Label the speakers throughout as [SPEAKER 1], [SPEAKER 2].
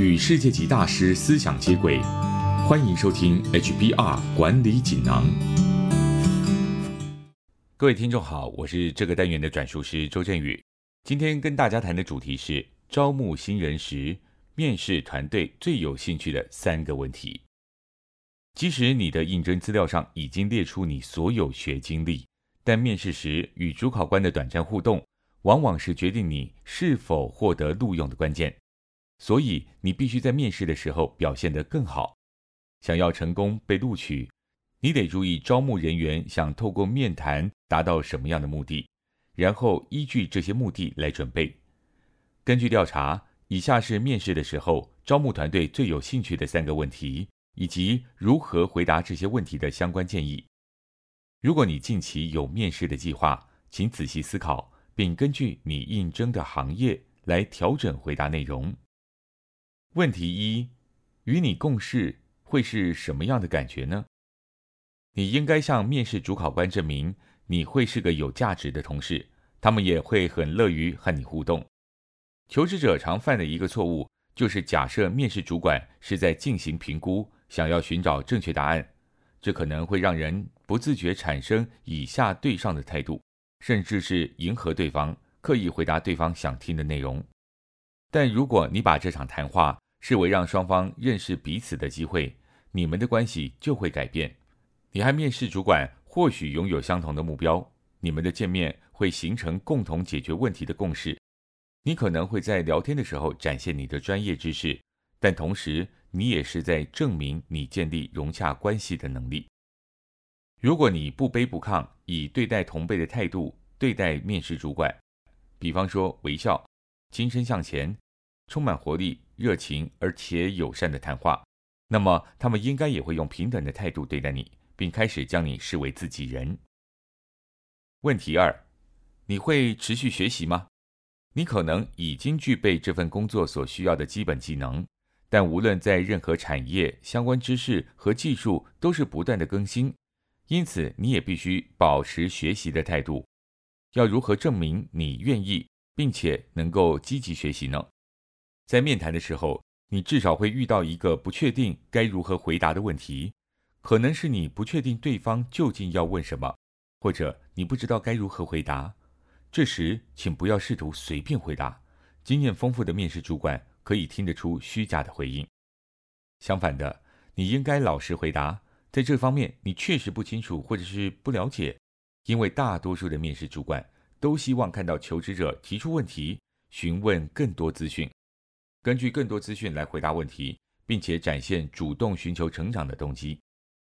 [SPEAKER 1] 与世界级大师思想接轨，欢迎收听 HBR 管理锦囊。
[SPEAKER 2] 各位听众好，我是这个单元的转述师周振宇。今天跟大家谈的主题是招募新人时，面试团队最有兴趣的三个问题。即使你的应征资料上已经列出你所有学经历，但面试时与主考官的短暂互动，往往是决定你是否获得录用的关键。所以，你必须在面试的时候表现得更好。想要成功被录取，你得注意招募人员想透过面谈达到什么样的目的，然后依据这些目的来准备。根据调查，以下是面试的时候招募团队最有兴趣的三个问题，以及如何回答这些问题的相关建议。如果你近期有面试的计划，请仔细思考，并根据你应征的行业来调整回答内容。问题一：与你共事会是什么样的感觉呢？你应该向面试主考官证明你会是个有价值的同事，他们也会很乐于和你互动。求职者常犯的一个错误就是假设面试主管是在进行评估，想要寻找正确答案，这可能会让人不自觉产生以下对上的态度，甚至是迎合对方，刻意回答对方想听的内容。但如果你把这场谈话视为让双方认识彼此的机会，你们的关系就会改变。你和面试主管或许拥有相同的目标，你们的见面会形成共同解决问题的共识。你可能会在聊天的时候展现你的专业知识，但同时你也是在证明你建立融洽关系的能力。如果你不卑不亢，以对待同辈的态度对待面试主管，比方说微笑。精神向前，充满活力、热情而且友善的谈话，那么他们应该也会用平等的态度对待你，并开始将你视为自己人。问题二：你会持续学习吗？你可能已经具备这份工作所需要的基本技能，但无论在任何产业，相关知识和技术都是不断的更新，因此你也必须保持学习的态度。要如何证明你愿意？并且能够积极学习呢？在面谈的时候，你至少会遇到一个不确定该如何回答的问题，可能是你不确定对方究竟要问什么，或者你不知道该如何回答。这时，请不要试图随便回答。经验丰富的面试主管可以听得出虚假的回应。相反的，你应该老实回答，在这方面你确实不清楚或者是不了解，因为大多数的面试主管。都希望看到求职者提出问题，询问更多资讯，根据更多资讯来回答问题，并且展现主动寻求成长的动机。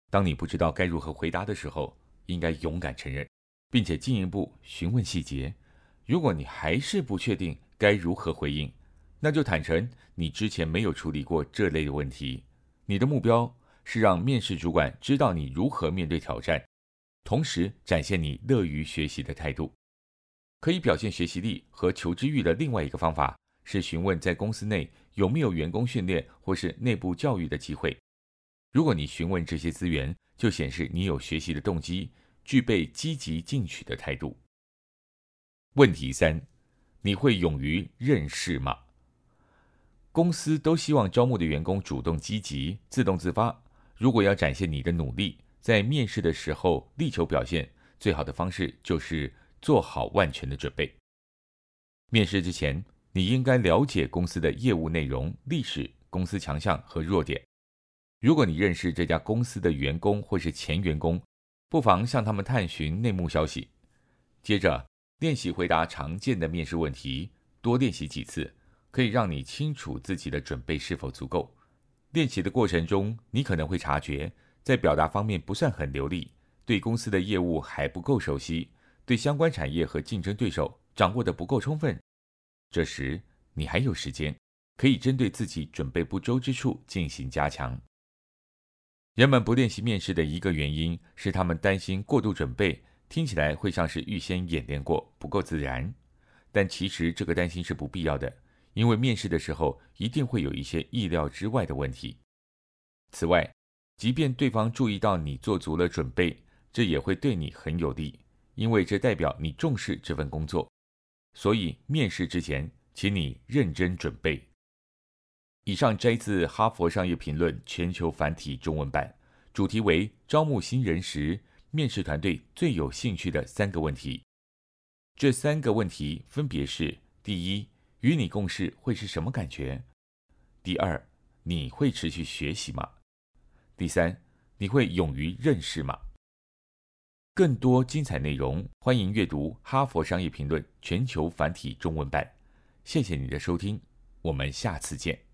[SPEAKER 2] 当你不知道该如何回答的时候，应该勇敢承认，并且进一步询问细节。如果你还是不确定该如何回应，那就坦诚你之前没有处理过这类的问题。你的目标是让面试主管知道你如何面对挑战，同时展现你乐于学习的态度。可以表现学习力和求知欲的另外一个方法是询问在公司内有没有员工训练或是内部教育的机会。如果你询问这些资源，就显示你有学习的动机，具备积极进取的态度。问题三：你会勇于认识吗？公司都希望招募的员工主动积极、自动自发。如果要展现你的努力，在面试的时候力求表现，最好的方式就是。做好万全的准备。面试之前，你应该了解公司的业务内容、历史、公司强项和弱点。如果你认识这家公司的员工或是前员工，不妨向他们探寻内幕消息。接着练习回答常见的面试问题，多练习几次，可以让你清楚自己的准备是否足够。练习的过程中，你可能会察觉在表达方面不算很流利，对公司的业务还不够熟悉。对相关产业和竞争对手掌握的不够充分，这时你还有时间，可以针对自己准备不周之处进行加强。人们不练习面试的一个原因是他们担心过度准备听起来会像是预先演练过，不够自然。但其实这个担心是不必要的，因为面试的时候一定会有一些意料之外的问题。此外，即便对方注意到你做足了准备，这也会对你很有利。因为这代表你重视这份工作，所以面试之前，请你认真准备。以上摘自《哈佛商业评论》全球繁体中文版，主题为招募新人时，面试团队最有兴趣的三个问题。这三个问题分别是：第一，与你共事会是什么感觉？第二，你会持续学习吗？第三，你会勇于认识吗？更多精彩内容，欢迎阅读《哈佛商业评论》全球繁体中文版。谢谢你的收听，我们下次见。